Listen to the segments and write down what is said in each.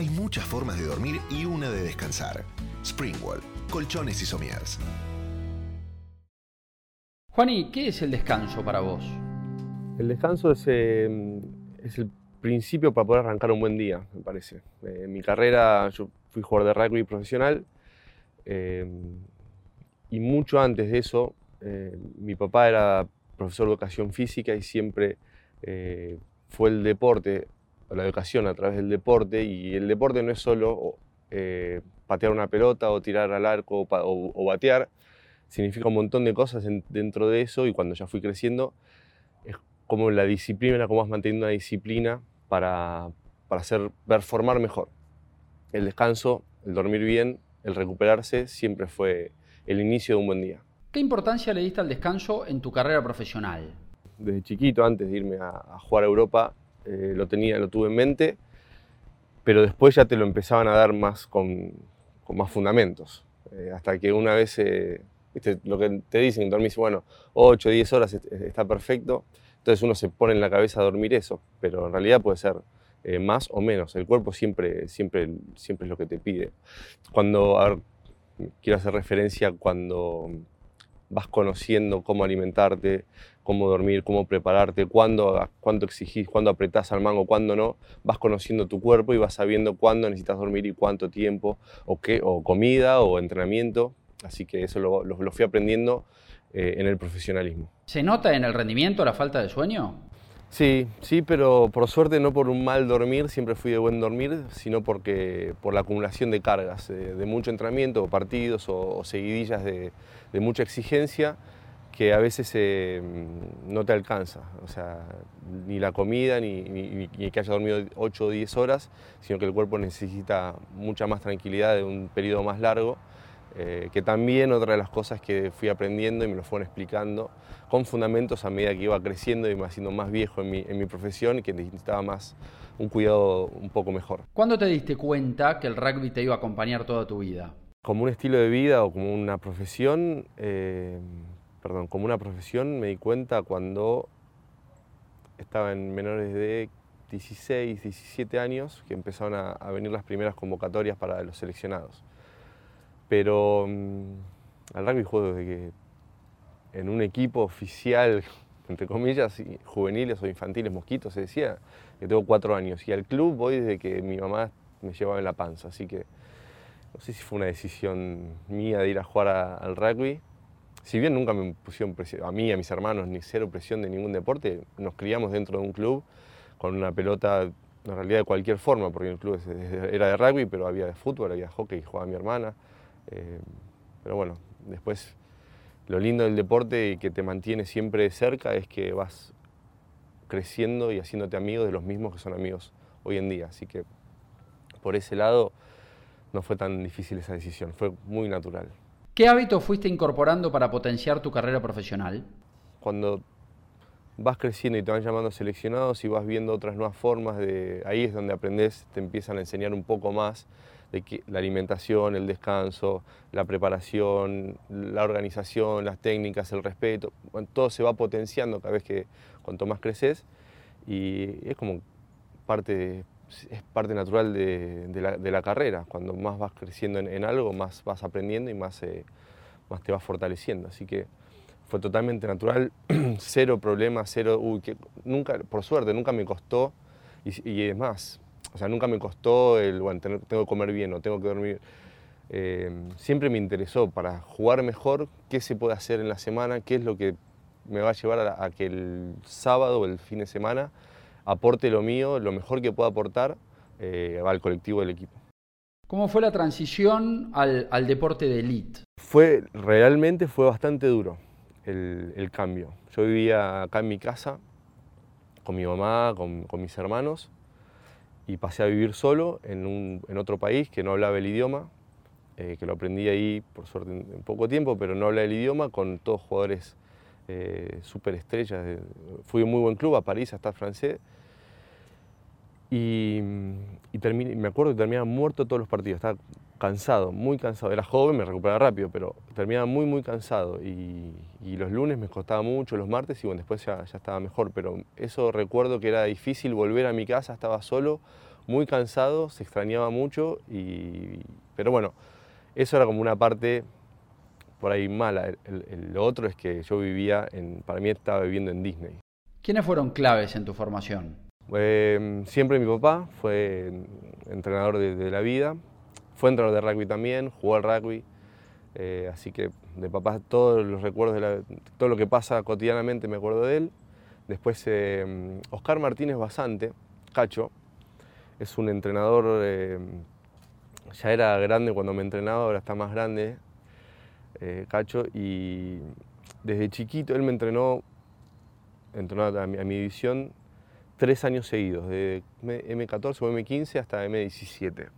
Hay muchas formas de dormir y una de descansar. Springwall, colchones y somiers. Juani, ¿qué es el descanso para vos? El descanso es, eh, es el principio para poder arrancar un buen día, me parece. Eh, en mi carrera yo fui jugador de rugby profesional eh, y mucho antes de eso mi papá era profesor de educación física y siempre fue el deporte, la educación a través del deporte y el deporte no es solo patear una pelota o tirar al arco o, batear, significa un montón de cosas dentro de eso y cuando ya fui creciendo es como la disciplina, cómo vas manteniendo una disciplina para, para hacer performar mejor. El descanso, el dormir bien, el recuperarse siempre fue el inicio de un buen día. ¿Qué importancia le diste al descanso en tu carrera profesional? Desde chiquito, antes de irme a, jugar a Europa, eh, lo tenía, lo tuve en mente, pero después ya te lo empezaban a dar más con, más fundamentos. Eh, hasta que una vez, eh, lo que te dicen, dormís, bueno, 8, 10 horas está perfecto, entonces uno se pone en la cabeza a dormir eso, pero en realidad puede ser eh, más o menos. El cuerpo siempre, siempre, siempre es lo que te pide. Cuando, quiero hacer referencia cuando vas conociendo cómo alimentarte, cómo dormir, cómo prepararte, cuándo, cuánto exigís, cuándo apretás al mango, cuándo no, vas conociendo tu cuerpo y vas sabiendo cuándo necesitas dormir y cuánto tiempo, o qué, o comida, o entrenamiento. Así que eso lo, lo fui aprendiendo eh, en el profesionalismo. ¿Se nota en el rendimiento la falta de sueño? Sí, sí, pero por suerte no por un mal dormir, siempre fui de buen dormir, sino porque por la acumulación de cargas, de, mucho entrenamiento, partidos o, seguidillas de, mucha exigencia que a veces eh, no te alcanza. O sea, ni la comida, ni, ni, ni, que haya dormido 8 o 10 horas, sino que el cuerpo necesita mucha más tranquilidad de un periodo más largo. Eh, que también otra de las cosas que fui aprendiendo y me lo fueron explicando con fundamentos a medida que iba creciendo y me haciendo más viejo en mi, en mi profesión y que necesitaba más un cuidado un poco mejor. ¿Cuándo te diste cuenta que el rugby te iba a acompañar toda tu vida? Como un estilo de vida o como una profesión, eh, perdón, como una profesión me di cuenta cuando estaba en menores de 16, 17 años que empezaron a, venir las primeras convocatorias para los seleccionados. Pero mm, al rugby juego desde que en un equipo oficial, entre comillas, juveniles o infantiles, mosquitos, se decía, que tengo cuatro años. Y al club voy desde que mi mamá me llevaba en la panza. Así que no sé si fue una decisión mía de ir a jugar al rugby. Si bien nunca me pusieron a mí, a mis hermanos, ni cero presión de ningún deporte, nos criamos dentro de un club con una pelota en realidad de cualquier forma, porque el club era de rugby, pero había de fútbol, había hockey, jugaba mi hermana. Eh, pero bueno, después lo lindo del deporte y que te mantiene siempre cerca es que vas creciendo y haciéndote amigos de los mismos que son amigos hoy en día. Así que por ese lado no fue tan difícil esa decisión, fue muy natural. ¿Qué hábitos fuiste incorporando para potenciar tu carrera profesional? Cuando vas creciendo y te van llamando seleccionados y vas viendo otras nuevas formas de ahí es donde aprendes, te empiezan a enseñar un poco más de la alimentación, el descanso, la preparación, la organización, las técnicas, el respeto, todo se va potenciando cada vez que cuanto más creces y es como parte, es parte natural de, la, carrera. Cuando más vas creciendo en, algo, más vas aprendiendo y más, eh, más te vas fortaleciendo. Así que fue totalmente natural, cero problemas, cero, uy, que nunca, por suerte, nunca me costó y, y es más, o sea, nunca me costó el, bueno, tengo que comer bien o tengo que dormir. Eh, siempre me interesó para jugar mejor qué se puede hacer en la semana, qué es lo que me va a llevar a, que el sábado o el fin de semana aporte lo mío, lo mejor que pueda aportar eh, al colectivo del equipo. ¿Cómo fue la transición al, deporte de elite? Fue, realmente fue bastante duro el, el, cambio. Yo vivía acá en mi casa con mi mamá, con, con mis hermanos, y pasé a vivir solo en, un, en otro país que no hablaba el idioma, eh, que lo aprendí ahí por suerte en, poco tiempo, pero no hablaba el idioma, con todos jugadores eh, súper estrellas. Fui a un muy buen club, a París, hasta francés. Y, y me acuerdo que terminaba muerto todos los partidos, estaba cansado, muy cansado. Era joven, me recuperaba rápido, pero terminaba muy, muy cansado. Y, y los lunes me costaba mucho, los martes, y bueno, después ya, ya, estaba mejor. Pero eso recuerdo que era difícil volver a mi casa, estaba solo, muy cansado, se extrañaba mucho, y, pero bueno, eso era como una parte por ahí mala. El, lo otro es que yo vivía, en, para mí estaba viviendo en Disney. ¿Quiénes fueron claves en tu formación? Em, siempre mi papá fue entrenador de, la vida, fue entrenador de rugby también, jugó al rugby, eh, así que de papá todos los recuerdos de todo lo que pasa cotidianamente me acuerdo de él. Después em, Oscar Martínez Basante, Cacho, es un entrenador, em, ya era grande cuando me entrenaba, ahora está más grande, eh, Cacho, y desde chiquito él me entrenó, entrenó a mi, a división tres años seguidos, de M14 o M15 hasta M17.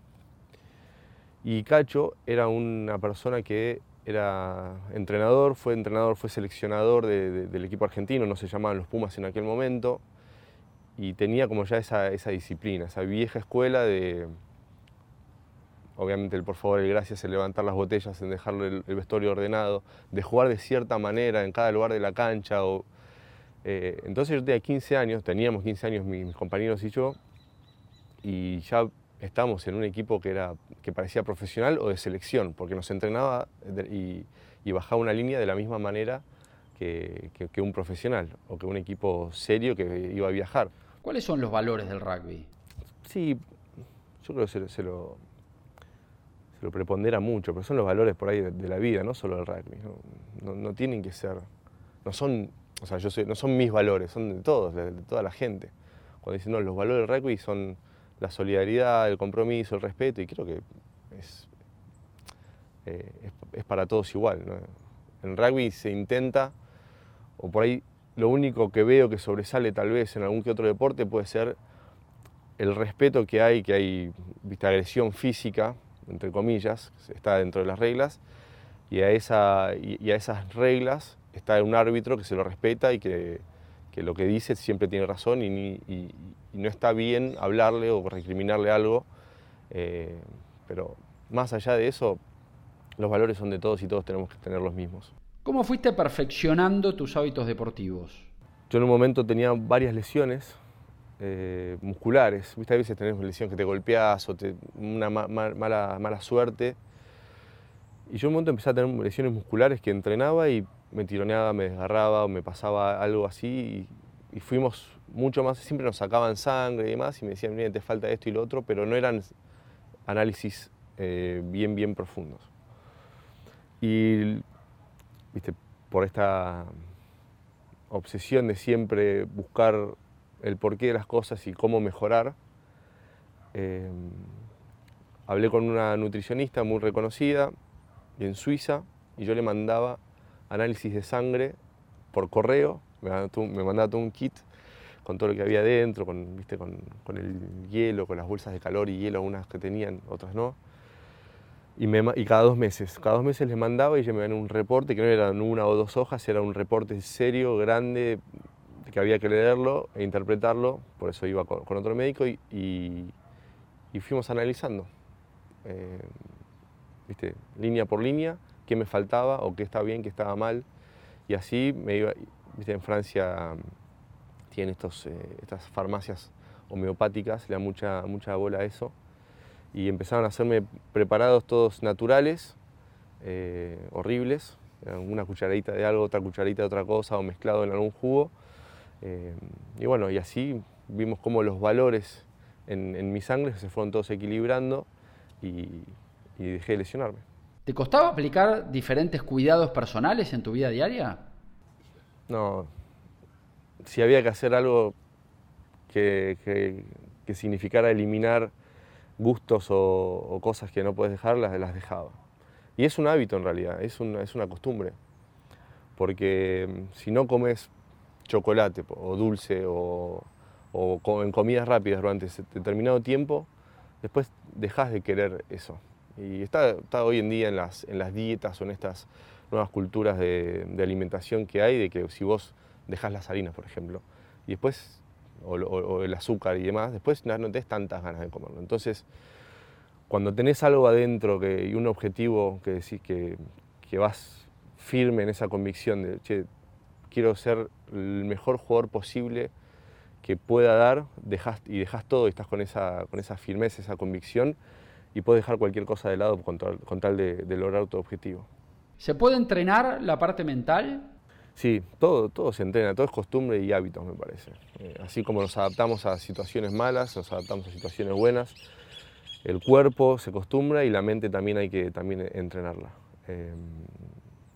Y Cacho era una persona que era entrenador, fue entrenador, fue seleccionador del equipo argentino, no se llamaban los Pumas en aquel momento, y tenía como ya esa, disciplina, esa vieja escuela de, obviamente el por favor, el gracias en levantar las botellas, en dejarlo el, el, vestuario ordenado, de jugar de cierta manera en cada lugar de la cancha, o eh, entonces yo tenía 15 años, teníamos 15 años mis, compañeros y yo, y ya estábamos en un equipo que, era, que parecía profesional o de selección, porque nos entrenaba y, bajaba una línea de la misma manera que, un profesional o que un equipo serio que iba a viajar. ¿Cuáles son los valores del rugby? Sí, yo creo que se lo prepondera mucho, pero son los valores por ahí de, la vida, no solo del rugby. no tienen que ser, no son o sea, yo no son mis valores, son de todos, de, toda la gente. Cuando dicen, no, los valores del rugby son la solidaridad, el compromiso, el respeto, y creo que es, eh, es, para todos igual. En rugby se intenta, o por ahí lo único que veo que sobresale tal vez en algún que otro deporte puede ser el respeto que hay, que hay vista agresión física, entre comillas, está dentro de las reglas, y a, esa, y a esas reglas está un árbitro que se lo respeta y que, lo que dice siempre tiene razón y, no está bien hablarle o recriminarle algo. Eh, pero más allá de eso, los valores son de todos y todos tenemos que tener los mismos. ¿Cómo fuiste perfeccionando tus hábitos deportivos? Yo en un momento tenía varias lesiones eh, musculares. ¿Viste? A veces tenés una lesión que te golpeas o te, una mala, mala suerte. Y yo un momento empecé a tener lesiones musculares que entrenaba y me tironeaba, me desgarraba o me pasaba algo así y, fuimos mucho más, siempre nos sacaban sangre y demás y me decían, mira, te falta esto y lo otro, pero no eran análisis eh, bien, bien profundos. Y, viste, por esta obsesión de siempre buscar el porqué de las cosas y cómo mejorar, eh, hablé con una nutricionista muy reconocida en Suiza y yo le mandaba análisis de sangre por correo, me mandaba, todo un kit con todo lo que había dentro, con, el hielo, con las bolsas de calor y hielo, unas que tenían, otras no. Y, cada dos meses, cada dos meses les mandaba y ellos me dan un reporte, que no eran una o dos hojas, era un reporte serio, grande, que había que leerlo e interpretarlo, por eso iba con, otro médico y, y, fuimos analizando, eh, ¿viste? línea por línea, qué me faltaba o qué estaba bien, qué estaba mal. Y así me iba, ¿viste? en Francia mm, tienen estos, eh, estas farmacias homeopáticas, le da mucha, mucha bola a eso. Y empezaron a hacerme preparados todos naturales, eh, horribles, una cucharadita de algo, otra cucharadita de otra cosa o mezclado en algún jugo. Eh, y bueno, y así vimos cómo los valores en, mi sangre se fueron todos equilibrando y dejé de lesionarme. ¿Te costaba aplicar diferentes cuidados personales en tu vida diaria? No. Si había que hacer algo que, significara eliminar gustos o, cosas que no puedes dejar, las, las dejaba. Y es un hábito en realidad, es una, es una costumbre. Porque mm, si no comes chocolate o dulce o, o en comidas rápidas durante determinado tiempo, después dejas de querer eso. Y está, hoy en día en las, en las dietas o en estas nuevas culturas de, alimentación que hay, de que si vos dejas las harinas, por ejemplo, y después, o, el azúcar y demás, después no, tenés tantas ganas de comerlo. Entonces, cuando tenés algo adentro que, y un objetivo que decís que, que vas firme en esa convicción de, che, quiero ser el mejor jugador posible que pueda dar dejas, y dejas todo y estás con esa, con esa firmeza, esa convicción y puedes dejar cualquier cosa de lado con, tal de, lograr tu objetivo. ¿Se puede entrenar la parte mental? Sí, todo, todo se entrena, todo es costumbre y hábitos, me parece. Eh, así como nos adaptamos a situaciones malas, nos adaptamos a situaciones buenas, el cuerpo se acostumbra y la mente también hay que también entrenarla. Eh,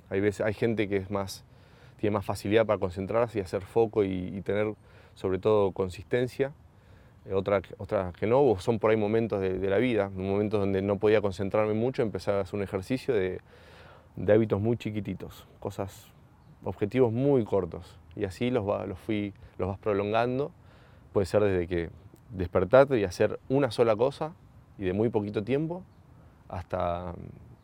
hay, veces, hay gente que es más, tiene más facilidad para concentrarse y hacer foco y tener sobre todo consistencia, eh, otra que no, son por ahí momentos de, la vida, momentos donde no podía concentrarme mucho, empezar a hacer un ejercicio de, hábitos muy chiquititos, cosas, objetivos muy cortos, y así los, los, fui, los vas prolongando, puede ser desde que despertarte y hacer una sola cosa, y de muy poquito tiempo, hasta,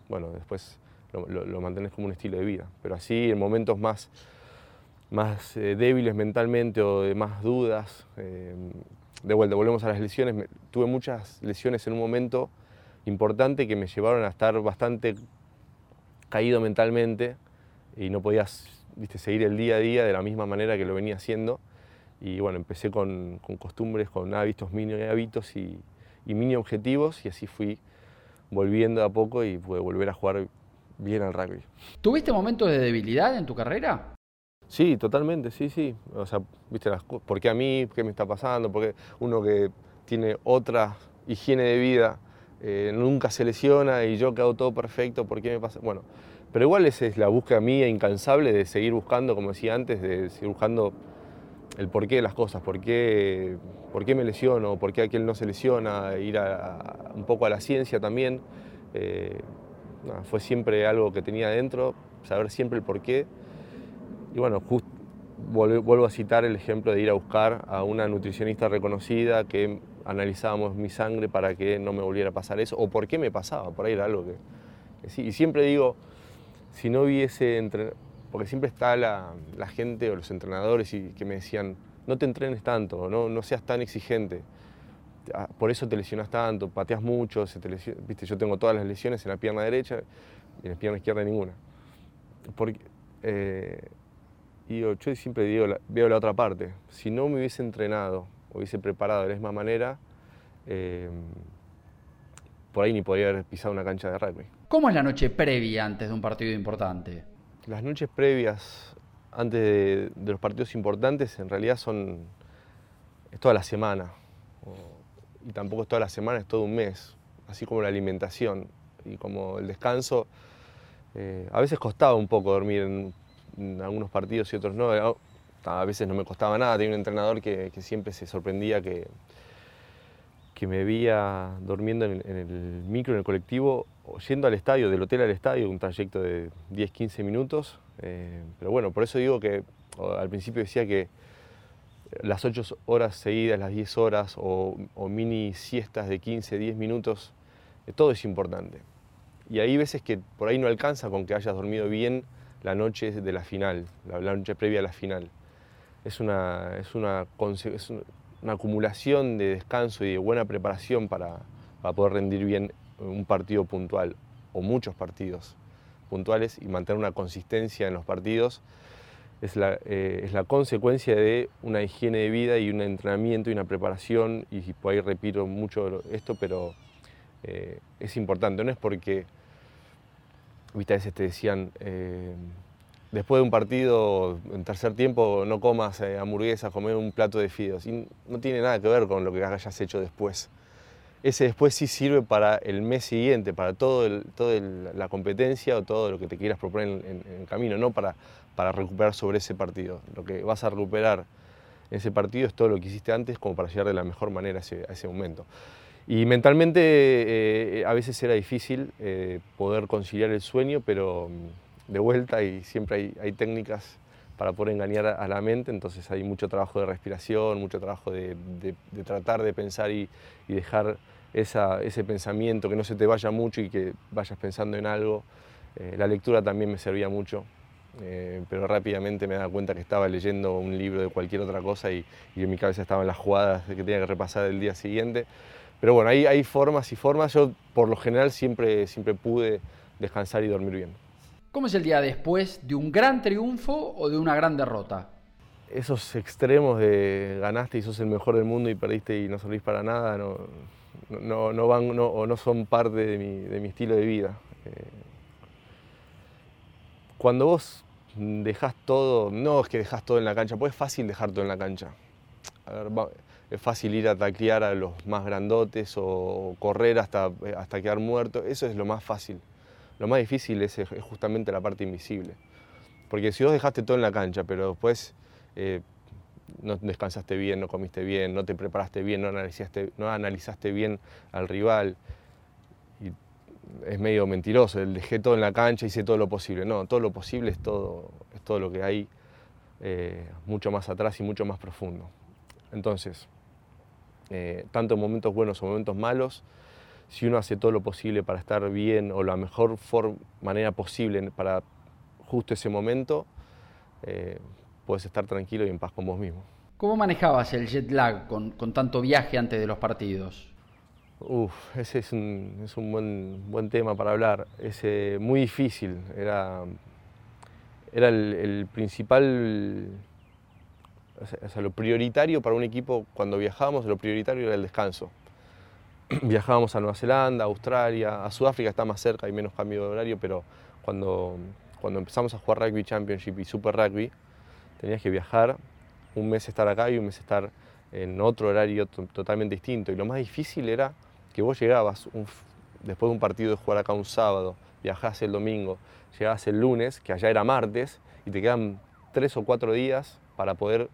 bueno, después lo, lo, mantenés como un estilo de vida, pero así en momentos más más eh, débiles mentalmente o de más dudas. Eh, de vuelta, volvemos a las lesiones. tuve muchas lesiones en un momento importante que me llevaron a estar bastante caído mentalmente y no podías viste, seguir el día a día de la misma manera que lo venía haciendo. Y bueno, empecé con, costumbres, con hábitos, mini hábitos y, y, mini objetivos y así fui volviendo a poco y pude volver a jugar bien al rugby. ¿Tuviste momentos de debilidad en tu carrera? Sí, totalmente, sí, sí. O sea, viste, las, ¿por qué a mí? ¿Qué me está pasando? Porque uno que tiene otra higiene de vida eh, nunca se lesiona y yo que hago todo perfecto, ¿por qué me pasa? Bueno, pero igual esa es la búsqueda mía incansable de seguir buscando, como decía antes, de seguir buscando el porqué de las cosas, por qué, por qué me lesiono, por qué aquel no se lesiona, ir a, un poco a la ciencia también. Eh, fue siempre algo que tenía adentro, saber siempre el porqué y bueno, vuelvo a citar el ejemplo de ir a buscar a una nutricionista reconocida que analizábamos mi sangre para que no me volviera a pasar eso, o por qué me pasaba, por ahí era algo que. Y siempre digo, si no hubiese, porque siempre está la, gente o los entrenadores y, que me decían, no te entrenes tanto, no, no seas tan exigente, por eso te lesionas tanto, pateas mucho, se te viste, yo tengo todas las lesiones en la pierna derecha y en la pierna izquierda ninguna. Porque, eh, y yo siempre digo, veo la otra parte. Si no me hubiese entrenado, hubiese preparado de la misma manera, em, por ahí ni podría haber pisado una cancha de rugby. ¿Cómo es la noche previa antes de un partido importante? Las noches previas antes de, los partidos importantes en realidad son es toda la semana. Y tampoco es toda la semana, es todo un mes. Así como la alimentación y como el descanso. Eh, a veces costaba un poco dormir en en algunos partidos y otros no. A veces no me costaba nada, tenía un entrenador que, siempre se sorprendía que, que me veía durmiendo en el, micro, en el colectivo, yendo al estadio, del hotel al estadio, un trayecto de 10-15 minutos. Eh, pero bueno, por eso digo que al principio decía que las 8 horas seguidas, las 10 horas o, mini siestas de 15, 10 minutos, eh, todo es importante. Y hay veces que por ahí no alcanza con que hayas dormido bien la noche de la final, la, noche previa a la final. Es una, es una, una acumulación de descanso y de buena preparación para, poder rendir bien un partido puntual o muchos partidos puntuales y mantener una consistencia en los partidos es la, eh, es la, consecuencia de una higiene de vida y un entrenamiento y una preparación, y por ahí repito mucho esto, pero eh, es importante, no es porque viste, a veces te decían, eh, después de un partido, en tercer tiempo, no comas hamburguesas, comer un plato de fideos. Y no tiene nada que ver con lo que hayas hecho después. Ese después sí sirve para el mes siguiente, para toda todo la competencia o todo lo que te quieras proponer en, el camino, no para, para recuperar sobre ese partido. Lo que vas a recuperar en ese partido es todo lo que hiciste antes como para llegar de la mejor manera a ese momento. Y mentalmente eh, a veces era difícil eh, poder conciliar el sueño, pero mm, de vuelta y siempre hay, técnicas para poder engañar a la mente, entonces hay mucho trabajo de respiración, mucho trabajo de, tratar de pensar y, dejar ese pensamiento, que no se te vaya mucho y que vayas pensando en algo. Eh, la lectura también me servía mucho, pero rápidamente me daba cuenta que estaba leyendo un libro de cualquier otra cosa y, y en mi cabeza estaban las jugadas que tenía que repasar el día siguiente. Pero bueno, hay, hay formas y formas. Yo por lo general siempre, siempre pude descansar y dormir bien. ¿Cómo es el día después de un gran triunfo o de una gran derrota? esos extremos de ganaste y sos el mejor del mundo y perdiste y no servís para nada, no, no, no van o no son parte de mi, de mi estilo de vida. Eh, cuando vos dejás todo, no es que dejás todo en la cancha, pues es fácil dejar todo en la cancha. es fácil ir a taclear a los más grandotes o correr hasta, hasta quedar muerto, eso es lo más fácil. Lo más difícil es, justamente la parte invisible. Porque si vos dejaste todo en la cancha, pero después eh, no descansaste bien, no comiste bien, no te preparaste bien, no analizaste, no analizaste bien al rival, es medio mentiroso, el dejé todo en la cancha, hice todo lo posible. No, todo lo posible es todo, es todo lo que hay eh, mucho más atrás y mucho más profundo. Entonces, eh, tanto en momentos buenos o momentos malos, si uno hace todo lo posible para estar bien o la mejor manera posible para justo ese momento, eh, puedes estar tranquilo y en paz con vos mismo. ¿Cómo manejabas el jet lag con, tanto viaje antes de los partidos? Uf, ese es un, es un buen, buen, tema para hablar. Es muy difícil. Era, era el, principal, o sea, lo prioritario para un equipo cuando viajábamos, lo prioritario era el descanso. Viajábamos a Nueva Zelanda, a Australia, a Sudáfrica está más cerca, hay menos cambio de horario, pero cuando cuando empezamos a jugar Rugby Championship y Super Rugby, tenías que viajar, un mes estar acá y un mes estar en otro horario totalmente distinto. Y lo más difícil era que vos llegabas después de un partido de jugar acá un sábado, viajás el domingo, llegabas el lunes, que allá era martes, y te quedan tres o cuatro días para poder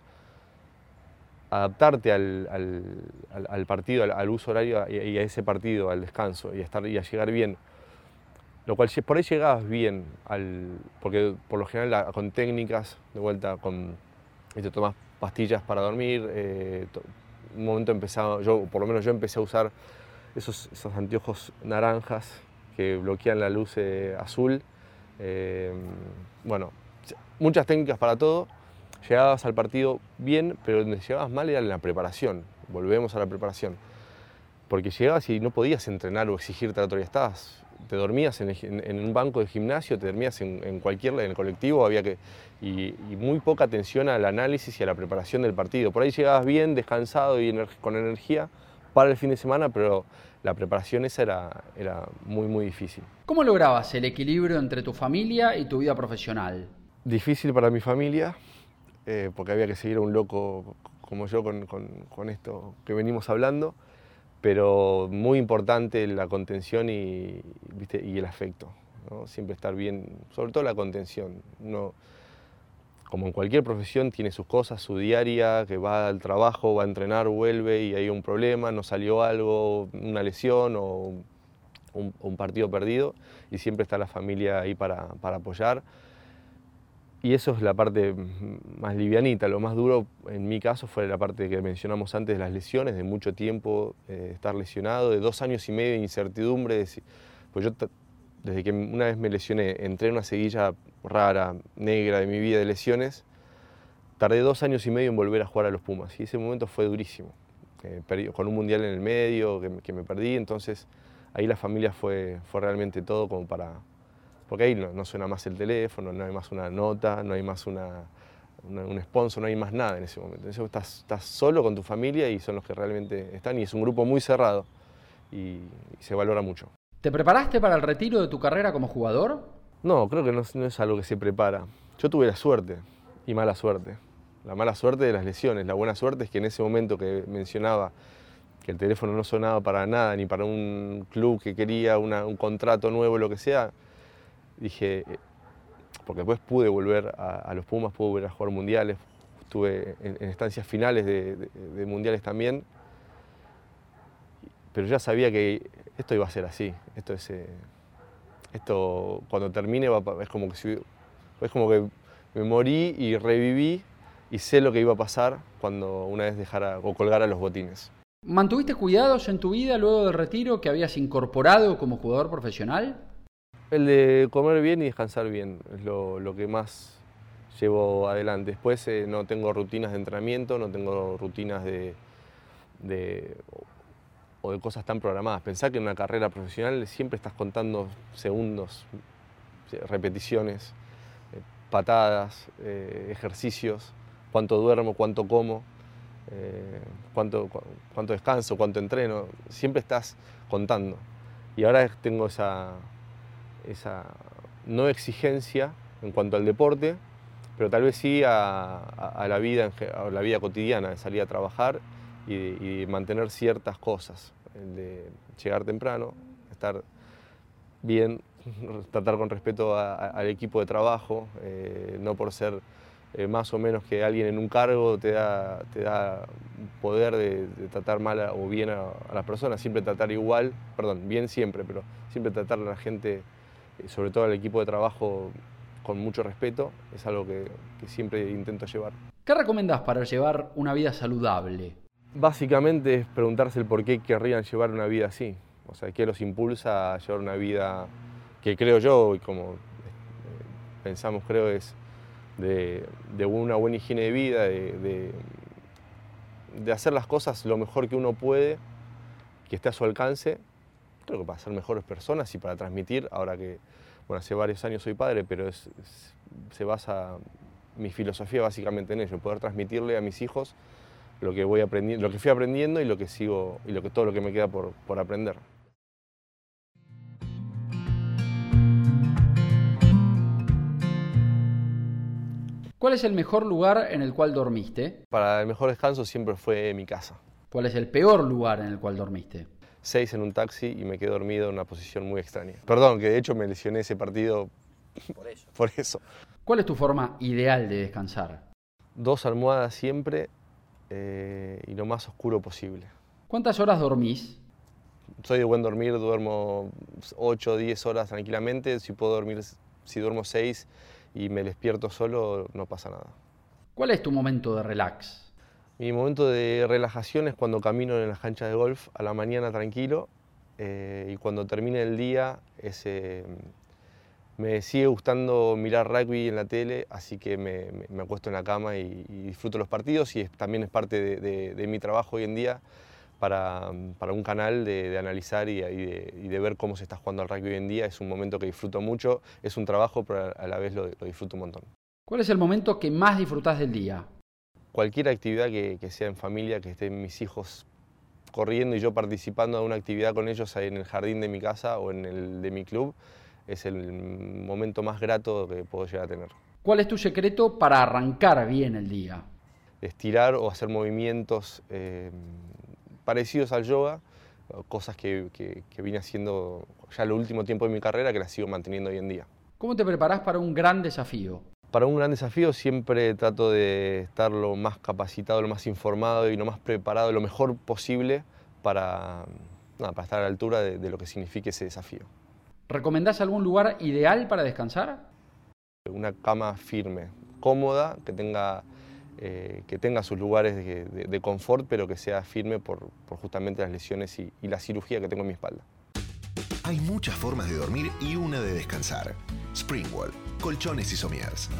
adaptarte al, partido, al, uso horario y a ese partido, al descanso y estar, y a llegar bien. Lo cual por ahí llegabas bien, al, porque por lo general con técnicas, de vuelta, con, te tomas pastillas para dormir, eh, un momento empezaba, yo, por lo menos yo empecé a usar esos, esos anteojos naranjas que bloquean la luz eh, azul. Eh, bueno, muchas técnicas para todo. Llegabas al partido bien, pero donde llegabas mal era en la preparación. Volvemos a la preparación. Porque llegabas y no podías entrenar o exigirte a la. Estabas te dormías en, un banco de gimnasio, te dormías en, cualquier, en el colectivo, había que, y, muy poca atención al análisis y a la preparación del partido. Por ahí llegabas bien, descansado y con energía para el fin de semana, pero la preparación esa era, era muy, muy difícil. ¿Cómo lograbas el equilibrio entre tu familia y tu vida profesional? Difícil para mi familia, eh, porque había que seguir a un loco como yo con, con esto que venimos hablando pero muy importante la contención y, y el afecto. Siempre estar bien, sobre todo la contención. No, como en cualquier profesión, tiene sus cosas, su diaria, que va al trabajo, va a entrenar, vuelve y hay un problema, no salió algo, una lesión o un, partido perdido, y siempre está la familia ahí para, para apoyar. Y eso es la parte más livianita. Lo más duro en mi caso fue la parte que mencionamos antes de las lesiones, de mucho tiempo eh, estar lesionado, de dos años y medio de incertidumbre. pues yo desde que una vez me lesioné, entré en una seguilla rara, negra de mi vida de lesiones, tardé dos años y medio en volver a jugar a los Pumas y ese momento fue durísimo. Eh, con un mundial en el medio que, que me perdí, entonces ahí la familia fue, fue realmente todo como para, porque ahí no, suena más el teléfono, no hay más una nota, no hay más una, un sponsor, no hay más nada en ese momento. Entonces estás, estás, solo con tu familia y son los que realmente están y es un grupo muy cerrado y, se valora mucho. ¿Te preparaste para el retiro de tu carrera como jugador? No, creo que no, es algo que se prepara. Yo tuve la suerte y mala suerte. La mala suerte de las lesiones, la buena suerte es que en ese momento que mencionaba que el teléfono no sonaba para nada, ni para un club que quería un contrato nuevo, lo que sea, dije, eh, porque después pude volver a, los Pumas, pude volver a jugar mundiales, estuve en, estancias finales de, mundiales también, pero ya sabía que esto iba a ser así, esto es, eh, esto cuando termine es como que es como que me morí y reviví y sé lo que iba a pasar cuando una vez dejara o colgara los botines. ¿Mantuviste cuidados en tu vida luego del retiro que habías incorporado como jugador profesional? El de comer bien y descansar bien es lo, que más llevo adelante. Después eh, no tengo rutinas de entrenamiento, no tengo rutinas de, o de cosas tan programadas. Pensá que en una carrera profesional siempre estás contando segundos, repeticiones, eh, patadas, eh, ejercicios. cuánto duermo, cuánto como, eh, cuánto, cuánto descanso, cuánto entreno. Siempre estás contando. Y ahora tengo esa, esa no exigencia en cuanto al deporte, pero tal vez sí a, la, vida, a la vida cotidiana, de salir a trabajar y, mantener ciertas cosas, de llegar temprano, estar bien, tratar con respeto al equipo de trabajo, eh, no por ser eh, más o menos que alguien en un cargo te da, te da poder de, tratar mal o bien a, las personas, siempre tratar igual, perdón, bien siempre, pero siempre tratar a la gente, eh, sobre todo al equipo de trabajo, con mucho respeto, es algo que, que siempre intento llevar. ¿Qué recomendás para llevar una vida saludable? Básicamente es preguntarse el por qué querrían llevar una vida así, o sea, qué los impulsa a llevar una vida que creo yo, y como eh, pensamos creo es de, una buena higiene de vida, de, hacer las cosas lo mejor que uno puede, que esté a su alcance, creo que para ser mejores personas y para transmitir, ahora que, bueno, hace varios años soy padre, pero se basa mi filosofía básicamente en ello, poder transmitirle a mis hijos lo que voy aprendiendo, lo que fui aprendiendo y lo que sigo y lo que todo lo que me queda por, por aprender. ¿Cuál es el mejor lugar en el cual dormiste? Para el mejor descanso siempre fue mi casa. ¿Cuál es el peor lugar en el cual dormiste? Seis en un taxi y me quedé dormido en una posición muy extraña. Perdón, que de hecho me lesioné ese partido por eso. por eso. ¿Cuál es tu forma ideal de descansar? Dos almohadas siempre eh, y lo más oscuro posible. ¿Cuántas horas dormís? Soy de buen dormir, duermo 8 o 10 horas tranquilamente. Si puedo dormir, si duermo 6 y me despierto solo, no pasa nada. ¿Cuál es tu momento de relax? Mi momento de relajación es cuando camino en las canchas de golf a la mañana tranquilo eh, y cuando termine el día ese, me sigue gustando mirar rugby en la tele, así que me, me, acuesto en la cama y, disfruto los partidos y también es parte de, de mi trabajo hoy en día para, para un canal de, de analizar y, y, de, y, de, ver cómo se está jugando al rugby hoy en día. Es un momento que disfruto mucho, es un trabajo, pero a la vez lo, lo disfruto un montón. ¿Cuál es el momento que más disfrutas del día? Cualquier actividad que, que, sea en familia, que estén mis hijos corriendo y yo participando de una actividad con ellos en el jardín de mi casa o en el de mi club, es el momento más grato que puedo llegar a tener. ¿Cuál es tu secreto para arrancar bien el día? Estirar o hacer movimientos eh, parecidos al yoga, cosas que, vine haciendo ya el último tiempo de mi carrera que las sigo manteniendo hoy en día. ¿Cómo te preparas para un gran desafío? Para un gran desafío siempre trato de estar lo más capacitado, lo más informado y lo más preparado, lo mejor posible para, para estar a la altura de, de lo que signifique ese desafío. ¿Recomendás algún lugar ideal para descansar? Una cama firme, cómoda, que tenga eh, que tenga sus lugares de, confort, pero que sea firme por, justamente las lesiones y, y la cirugía que tengo en mi espalda. Hay muchas formas de dormir y una de descansar. Springwall, colchones y sommiers.